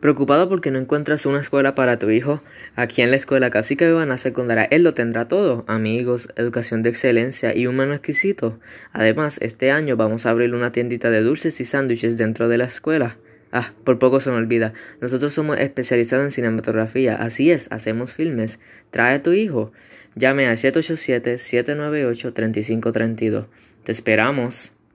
¿Preocupado porque no encuentras una escuela para tu hijo? Aquí en la escuela Cacique Bebana Secundaria él lo tendrá todo, amigos, educación de excelencia y un menú exquisito. Además, este año vamos a abrir una tiendita de dulces y sándwiches dentro de la escuela. Ah, por poco se me olvida. Nosotros somos especializados en cinematografía. Así es, hacemos filmes. Trae a tu hijo. Llame al 787-798-3532. Te esperamos.